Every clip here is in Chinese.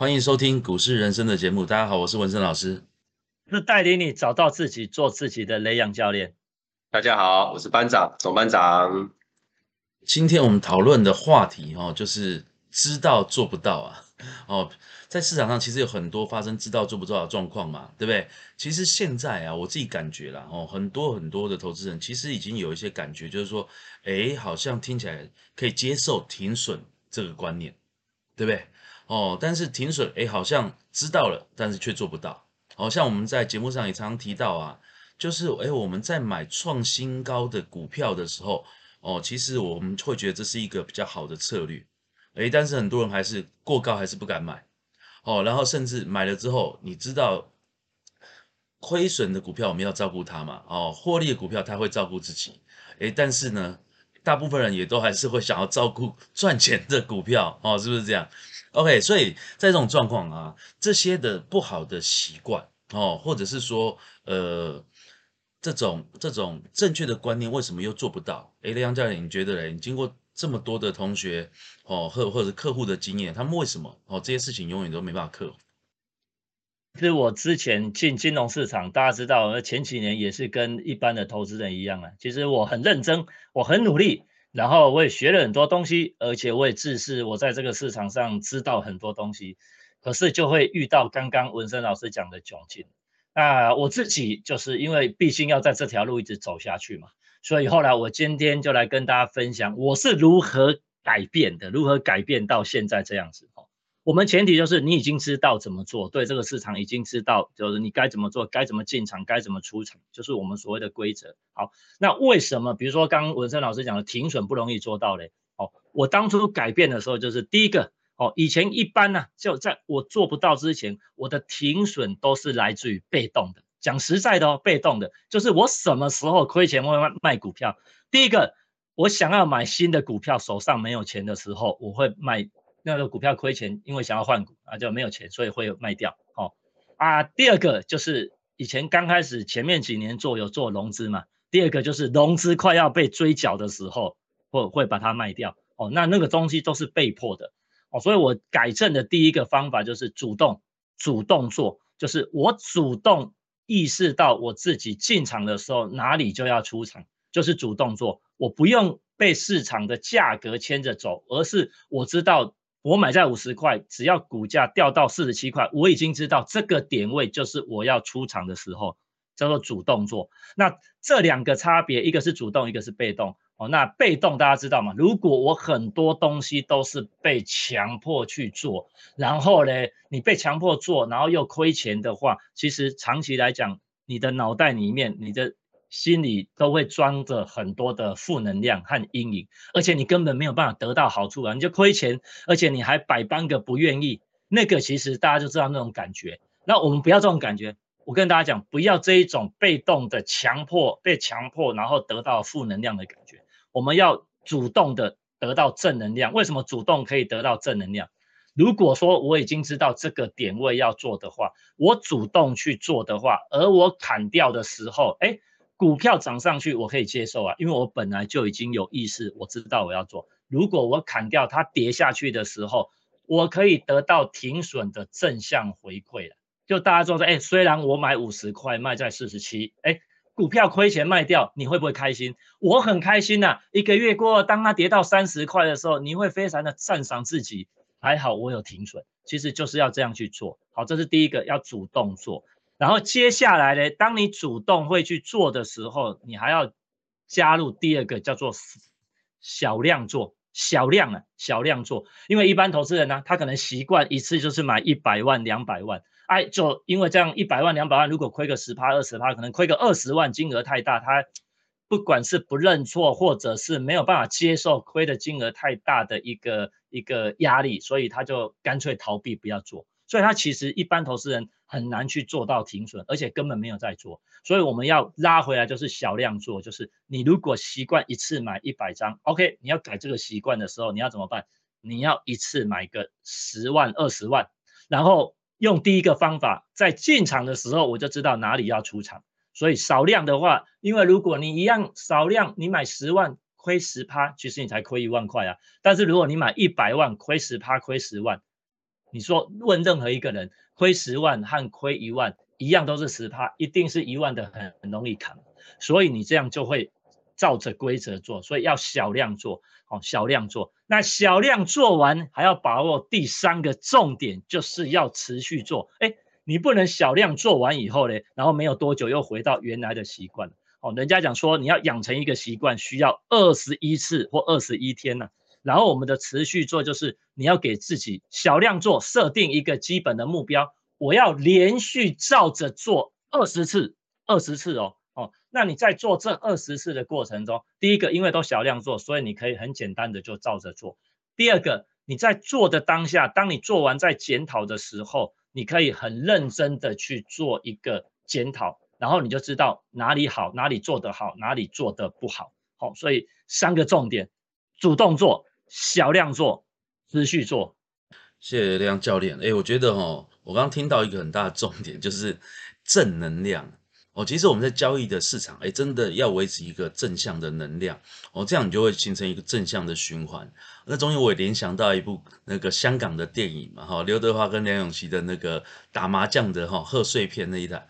欢迎收听股市人生的节目。大家好，我是文森老师，是带领你找到自己、做自己的雷阳教练。大家好，我是班长总班长。今天我们讨论的话题哦，就是知道做不到啊。哦，在市场上其实有很多发生知道做不到的状况嘛，对不对？其实现在啊，我自己感觉啦，哦，很多很多的投资人其实已经有一些感觉，就是说，哎，好像听起来可以接受停损这个观念，对不对？哦，但是停损，哎，好像知道了，但是却做不到。好像我们在节目上也常常提到啊，就是哎，我们在买创新高的股票的时候，哦，其实我们会觉得这是一个比较好的策略。诶，但是很多人还是过高，还是不敢买，哦，然后甚至买了之后，你知道亏损的股票我们要照顾它嘛，哦，获利的股票它会照顾自己，诶，但是呢，大部分人也都还是会想要照顾赚钱的股票，哦，是不是这样？OK，所以在这种状况啊，这些的不好的习惯，哦，或者是说，呃，这种这种正确的观念，为什么又做不到？诶，梁教练，你觉得嘞？你经过？这么多的同学哦，或或者客户的经验，他们为什么哦这些事情永远都没办法克服？是我之前进金融市场，大家知道，前几年也是跟一般的投资人一样啊。其实我很认真，我很努力，然后我也学了很多东西，而且我也自视我在这个市场上知道很多东西。可是就会遇到刚刚文生老师讲的窘境。那我自己就是因为毕竟要在这条路一直走下去嘛。所以后来我今天就来跟大家分享我是如何改变的，如何改变到现在这样子。我们前提就是你已经知道怎么做，对这个市场已经知道，就是你该怎么做，该怎么进场，该怎么出场，就是我们所谓的规则。好，那为什么比如说刚文生老师讲的停损不容易做到嘞？哦，我当初改变的时候就是第一个哦，以前一般呢就在我做不到之前，我的停损都是来自于被动的。讲实在的哦，被动的，就是我什么时候亏钱会卖卖股票。第一个，我想要买新的股票，手上没有钱的时候，我会卖那个股票亏钱，因为想要换股啊，就没有钱，所以会卖掉。好啊，第二个就是以前刚开始前面几年做有做融资嘛，第二个就是融资快要被追缴的时候，会会把它卖掉。哦，那那个东西都是被迫的。哦，所以我改正的第一个方法就是主动主动做，就是我主动。意识到我自己进场的时候哪里就要出场，就是主动做，我不用被市场的价格牵着走，而是我知道我买在五十块，只要股价掉到四十七块，我已经知道这个点位就是我要出场的时候，叫做主动做。那这两个差别，一个是主动，一个是被动。哦，那被动大家知道吗？如果我很多东西都是被强迫去做，然后呢，你被强迫做，然后又亏钱的话，其实长期来讲，你的脑袋里面、你的心里都会装着很多的负能量和阴影，而且你根本没有办法得到好处啊！你就亏钱，而且你还百般个不愿意，那个其实大家就知道那种感觉。那我们不要这种感觉。我跟大家讲，不要这一种被动的强迫、被强迫，然后得到负能量的感觉。我们要主动的得到正能量。为什么主动可以得到正能量？如果说我已经知道这个点位要做的话，我主动去做的话，而我砍掉的时候，哎，股票涨上去我可以接受啊，因为我本来就已经有意识，我知道我要做。如果我砍掉它跌下去的时候，我可以得到停损的正向回馈了。就大家说说，哎，虽然我买五十块卖在四十七，哎。股票亏钱卖掉，你会不会开心？我很开心呐！一个月过，当它跌到三十块的时候，你会非常的赞赏自己。还好我有停损，其实就是要这样去做好。这是第一个，要主动做。然后接下来呢，当你主动会去做的时候，你还要加入第二个，叫做小量做，小量啊，小量做。因为一般投资人呢，他可能习惯一次就是买一百万、两百万。哎，就因为这样一百万两百万，如果亏个十趴二十趴，可能亏个二十万，金额太大，他不管是不认错，或者是没有办法接受亏的金额太大的一个一个压力，所以他就干脆逃避不要做。所以他其实一般投资人很难去做到停损，而且根本没有在做。所以我们要拉回来，就是小量做，就是你如果习惯一次买一百张，OK，你要改这个习惯的时候，你要怎么办？你要一次买个十万二十万，然后。用第一个方法，在进场的时候我就知道哪里要出场，所以少量的话，因为如果你一样少量，你买十万亏十趴，其实你才亏一万块啊。但是如果你买一百万亏十趴亏十万，你说问任何一个人，亏十万和亏一万一样都是十趴，一定是一万的很很容易扛，所以你这样就会照着规则做，所以要小量做，哦，小量做。那小量做完还要把握第三个重点，就是要持续做。哎，你不能小量做完以后呢，然后没有多久又回到原来的习惯。哦，人家讲说你要养成一个习惯需要二十一次或二十一天呢。然后我们的持续做就是你要给自己小量做，设定一个基本的目标，我要连续照着做二十次，二十次哦。哦那你在做这二十次的过程中，第一个，因为都小量做，所以你可以很简单的就照着做。第二个，你在做的当下，当你做完在检讨的时候，你可以很认真的去做一个检讨，然后你就知道哪里好，哪里做得好，哪里做得不好。好，所以三个重点：主动做、小量做、持续做。谢谢亮教练。哎，我觉得哦，我刚刚听到一个很大的重点，就是正能量。哦，其实我们在交易的市场，哎，真的要维持一个正向的能量，哦，这样你就会形成一个正向的循环。那中间我也联想到一部那个香港的电影嘛，哈，刘德华跟梁咏琪的那个打麻将的哈贺岁片那一台，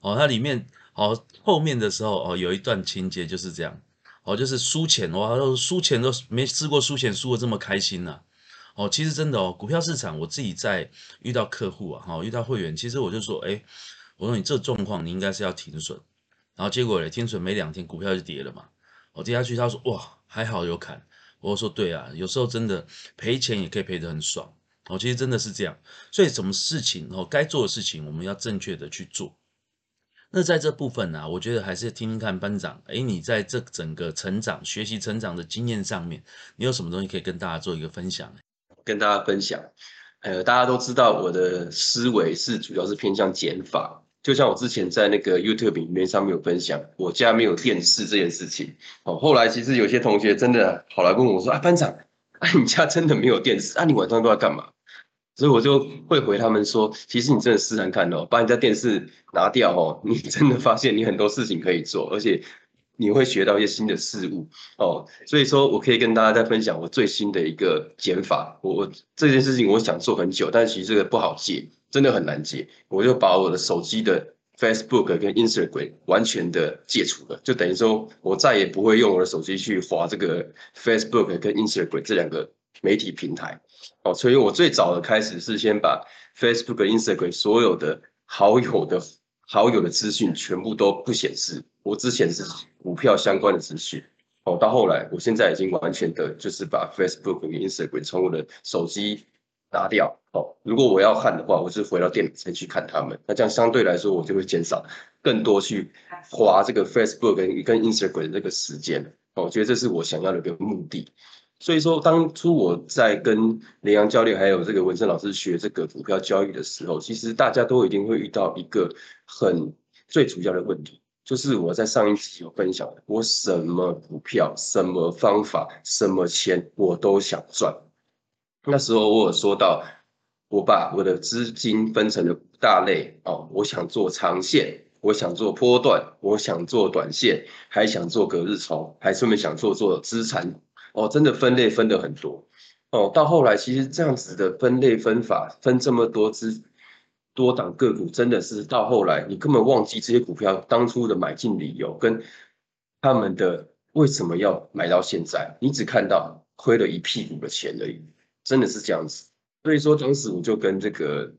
哦，它里面哦后面的时候哦有一段情节就是这样，哦，就是输钱哇，输钱都没试过输钱输的这么开心呐，哦，其实真的哦，股票市场我自己在遇到客户啊，哈，遇到会员，其实我就说，哎。我说你这状况，你应该是要停损，然后结果嘞，停损没两天，股票就跌了嘛。我跌下去，他说哇，还好有砍。我说对啊，有时候真的赔钱也可以赔得很爽。哦，其实真的是这样。所以什么事情哦，该做的事情我们要正确的去做。那在这部分呢，我觉得还是听听看班长，哎，你在这整个成长、学习、成长的经验上面，你有什么东西可以跟大家做一个分享？跟大家分享，呃，大家都知道我的思维是主要是偏向减法。就像我之前在那个 YouTube 里面上面有分享，我家没有电视这件事情。哦，后来其实有些同学真的跑来问我说：“啊，班长，啊，你家真的没有电视？啊，你晚上都要干嘛？”所以我就会回他们说：“其实你真的试试看哦，把你家电视拿掉哦，你真的发现你很多事情可以做，而且你会学到一些新的事物哦。”所以说我可以跟大家再分享我最新的一个减法。我我这件事情我想做很久，但其实这个不好戒。真的很难戒，我就把我的手机的 Facebook 跟 Instagram 完全的戒除了，就等于说我再也不会用我的手机去划这个 Facebook 跟 Instagram 这两个媒体平台。哦，所以我最早的开始是先把 Facebook 跟 Instagram 所有的好友的好友的资讯全部都不显示，我只显示股票相关的资讯。哦，到后来我现在已经完全的就是把 Facebook 跟 Instagram 从我的手机。拿掉哦，如果我要看的话，我是回到电脑才去看他们。那这样相对来说，我就会减少更多去花这个 Facebook 跟跟 Instagram 这个时间。哦，我觉得这是我想要的一个目的。所以说，当初我在跟林阳教练还有这个文生老师学这个股票交易的时候，其实大家都一定会遇到一个很最主要的问题，就是我在上一集有分享，我什么股票、什么方法、什么钱，我都想赚。那时候我有说到，我把我的资金分成了五大类哦，我想做长线，我想做波段，我想做短线，还想做隔日冲，还顺便想做做资产哦，真的分类分的很多哦。到后来其实这样子的分类分法，分这么多只多档个股，真的是到后来你根本忘记这些股票当初的买进理由跟他们的为什么要买到现在，你只看到亏了一屁股的钱而已。真的是这样子，所以说当时我就跟这个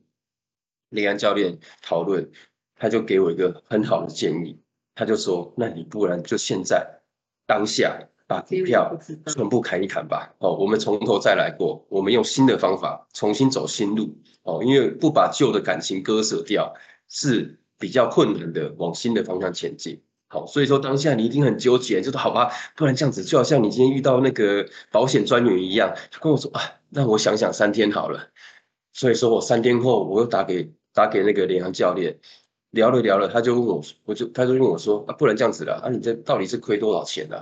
李安教练讨论，他就给我一个很好的建议，他就说：那你不然就现在当下把股票全部砍一砍吧。哦，我们从头再来过，我们用新的方法重新走新路。哦，因为不把旧的感情割舍掉是比较困难的，往新的方向前进。好，所以说当下你一定很纠结，就说好吧，不然这样子就好像你今天遇到那个保险专员一样，他跟我说啊。那我想想三天好了，所以说我三天后我又打给打给那个联航教练，聊了聊了，他就问我，我就他就问我说啊，不然这样子了啊，你这到底是亏多少钱呢？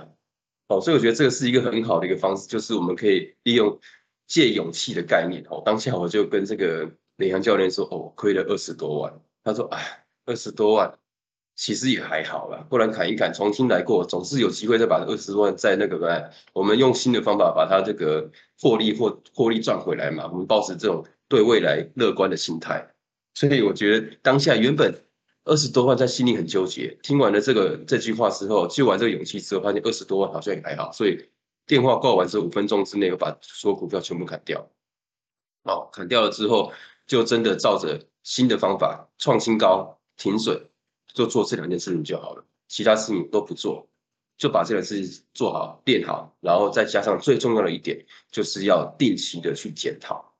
哦，所以我觉得这个是一个很好的一个方式，就是我们可以利用借勇气的概念。哦，当下我就跟这个联航教练说，哦，亏了二十多万。他说，哎，二十多万。其实也还好啦，不然砍一砍，重新来过，总是有机会再把二十万再那个。我们用新的方法把它这个获利或获利赚回来嘛。我们保持这种对未来乐观的心态。所以我觉得当下原本二十多万在心里很纠结，听完了这个这句话之后，就完这个勇气之后，发现二十多万好像也还好，所以电话挂完之后五分钟之内，我把所有股票全部砍掉。好，砍掉了之后，就真的照着新的方法创新高、停损，就做这两件事情就好了，其他事情都不做，就把这件事情做好、练好，然后再加上最重要的一点，就是要定期的去检讨。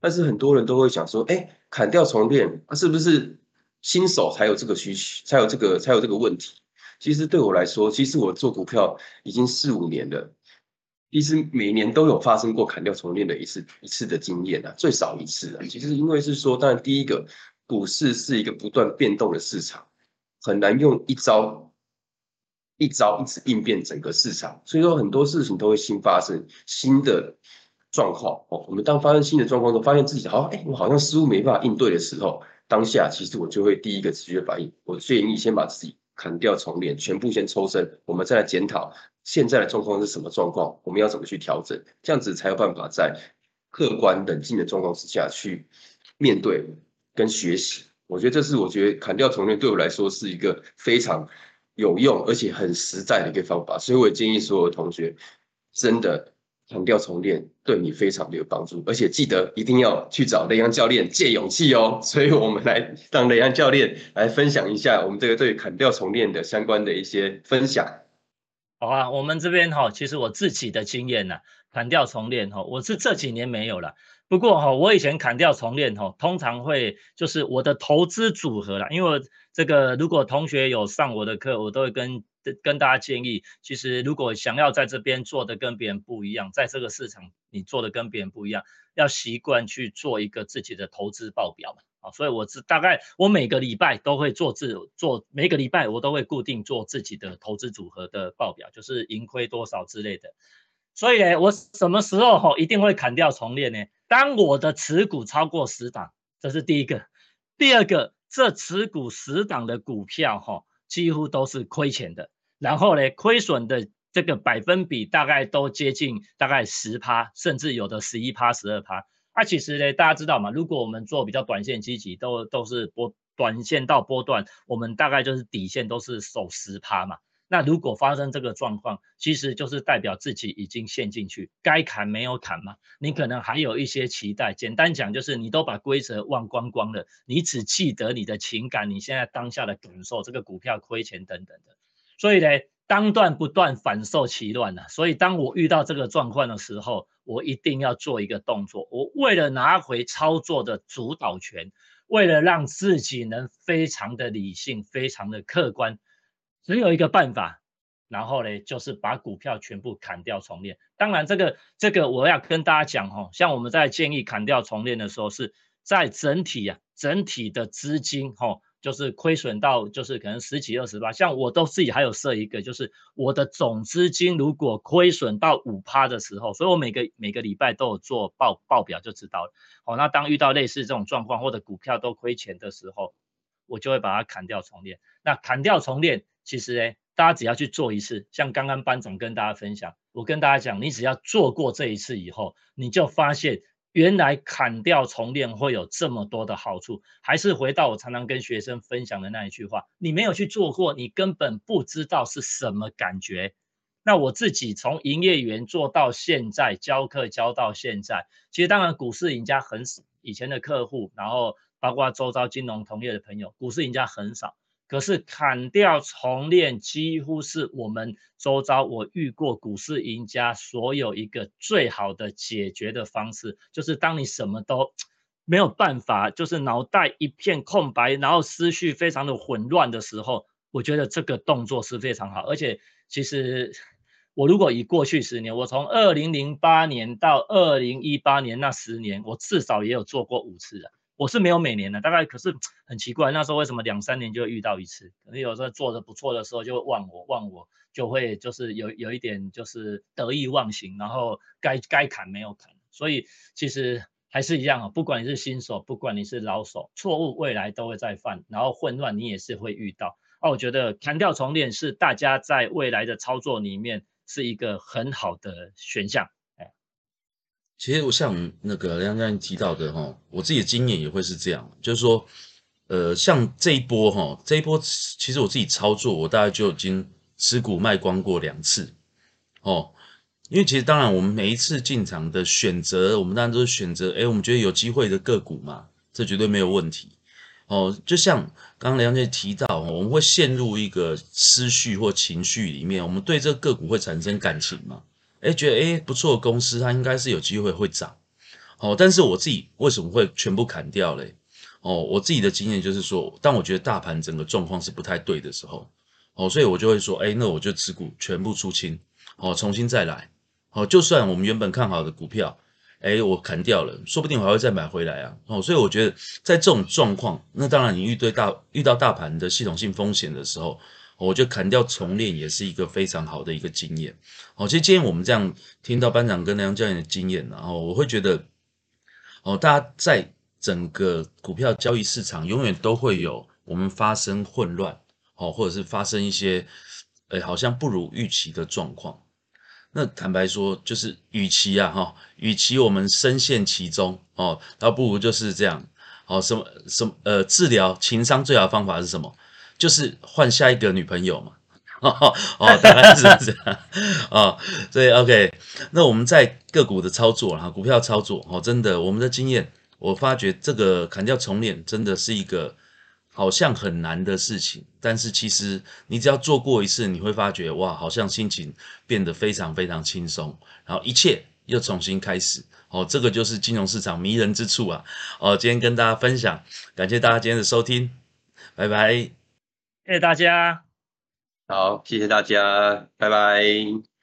但是很多人都会想说，哎，砍掉重练，那是不是新手才有这个需求，才有这个才有这个问题？其实对我来说，其实我做股票已经四五年了。其实每年都有发生过砍掉重练的一次一次的经验啊，最少一次啊。其实因为是说，当然第一个，股市是一个不断变动的市场，很难用一招一招一直应变整个市场，所以说很多事情都会新发生新的状况哦。我们当发生新的状况时候，发现自己好像哎，我好像似乎没办法应对的时候，当下其实我就会第一个直觉反应，我建议先把自己砍掉重练，全部先抽身，我们再来检讨。现在的状况是什么状况？我们要怎么去调整？这样子才有办法在客观冷静的状况之下去面对跟学习。我觉得这是我觉得砍掉重练对我来说是一个非常有用而且很实在的一个方法。所以我也建议所有的同学真的砍掉重练对你非常的有帮助。而且记得一定要去找雷阳教练借勇气哦。所以我们来让雷阳教练来分享一下我们这个对砍掉重练的相关的一些分享。好啊，我们这边哈，其实我自己的经验呢，砍掉重练哈，我是这几年没有了。不过哈，我以前砍掉重练哈，通常会就是我的投资组合啦，因为这个如果同学有上我的课，我都会跟跟大家建议，其实如果想要在这边做的跟别人不一样，在这个市场你做的跟别人不一样，要习惯去做一个自己的投资报表嘛啊。所以我是大概我每个礼拜都会做自做，每个礼拜我都会固定做自己的投资组合的报表，就是盈亏多少之类的。所以呢，我什么时候哈一定会砍掉重练呢？当我的持股超过十档，这是第一个；第二个，这持股十档的股票哈几乎都是亏钱的，然后呢亏损的这个百分比大概都接近大概十趴，甚至有的十一趴、十二趴。那其实呢，大家知道嘛？如果我们做比较短线积极，都都是波短线到波段，我们大概就是底线都是守十趴嘛。那如果发生这个状况，其实就是代表自己已经陷进去，该砍没有砍嘛。你可能还有一些期待，简单讲就是你都把规则忘光光了，你只记得你的情感，你现在当下的感受，这个股票亏钱等等的。所以呢。当断不断，反受其乱呐。所以当我遇到这个状况的时候，我一定要做一个动作。我为了拿回操作的主导权，为了让自己能非常的理性、非常的客观，只有一个办法，然后呢，就是把股票全部砍掉重练。当然，这个这个我要跟大家讲哈，像我们在建议砍掉重练的时候，是在整体啊，整体的资金哈。就是亏损到就是可能十几二十吧，像我都自己还有设一个，就是我的总资金如果亏损到五趴的时候，所以我每个每个礼拜都有做报报表就知道了。好，那当遇到类似这种状况或者股票都亏钱的时候，我就会把它砍掉重练。那砍掉重练，其实呢，大家只要去做一次，像刚刚班长跟大家分享，我跟大家讲，你只要做过这一次以后，你就发现。原来砍掉重练会有这么多的好处，还是回到我常常跟学生分享的那一句话：你没有去做过，你根本不知道是什么感觉。那我自己从营业员做到现在，教课教到现在，其实当然股市赢家很少，以前的客户，然后包括周遭金融同业的朋友，股市赢家很少。可是砍掉重练几乎是我们周遭我遇过股市赢家所有一个最好的解决的方式，就是当你什么都没有办法，就是脑袋一片空白，然后思绪非常的混乱的时候，我觉得这个动作是非常好。而且其实我如果以过去十年，我从二零零八年到二零一八年那十年，我至少也有做过五次的。我是没有每年的，大概可是很奇怪，那时候为什么两三年就遇到一次？可能有时候做的不错的时候就会忘我，忘我就会就是有有一点就是得意忘形，然后该该砍没有砍。所以其实还是一样啊，不管你是新手，不管你是老手，错误未来都会再犯，然后混乱你也是会遇到。哦，我觉得砍掉重练是大家在未来的操作里面是一个很好的选项。其实我像那个梁教练提到的哈，我自己的经验也会是这样，就是说，呃，像这一波哈，这一波其实我自己操作，我大概就已经持股卖光过两次，哦，因为其实当然我们每一次进场的选择，我们当然都是选择，哎，我们觉得有机会的个股嘛，这绝对没有问题，哦，就像刚刚梁教练提到，我们会陷入一个思绪或情绪里面，我们对这个个股会产生感情嘛。哎，觉得哎不错的公司，它应该是有机会会涨，哦，但是我自己为什么会全部砍掉嘞？哦，我自己的经验就是说，当我觉得大盘整个状况是不太对的时候，哦，所以我就会说，哎，那我就持股全部出清，哦，重新再来，哦，就算我们原本看好的股票，哎，我砍掉了，说不定我还会再买回来啊，哦，所以我觉得在这种状况，那当然你遇对大遇到大盘的系统性风险的时候。我觉得砍掉重练也是一个非常好的一个经验。哦，其实今天我们这样听到班长跟梁教练的经验，然后我会觉得，哦，大家在整个股票交易市场永远都会有我们发生混乱，哦，或者是发生一些，哎，好像不如预期的状况。那坦白说，就是与其啊，哈，与其我们深陷其中，哦，倒不如就是这样。哦，什么什么呃，治疗情商最好的方法是什么？就是换下一个女朋友嘛，哦，大概是这样 哦，所以 OK，那我们在个股的操作哈，股票操作哦，真的我们的经验，我发觉这个砍掉重练真的是一个好像很难的事情，但是其实你只要做过一次，你会发觉哇，好像心情变得非常非常轻松，然后一切又重新开始哦，这个就是金融市场迷人之处啊！哦，今天跟大家分享，感谢大家今天的收听，拜拜。谢谢大家，好，谢谢大家，拜拜。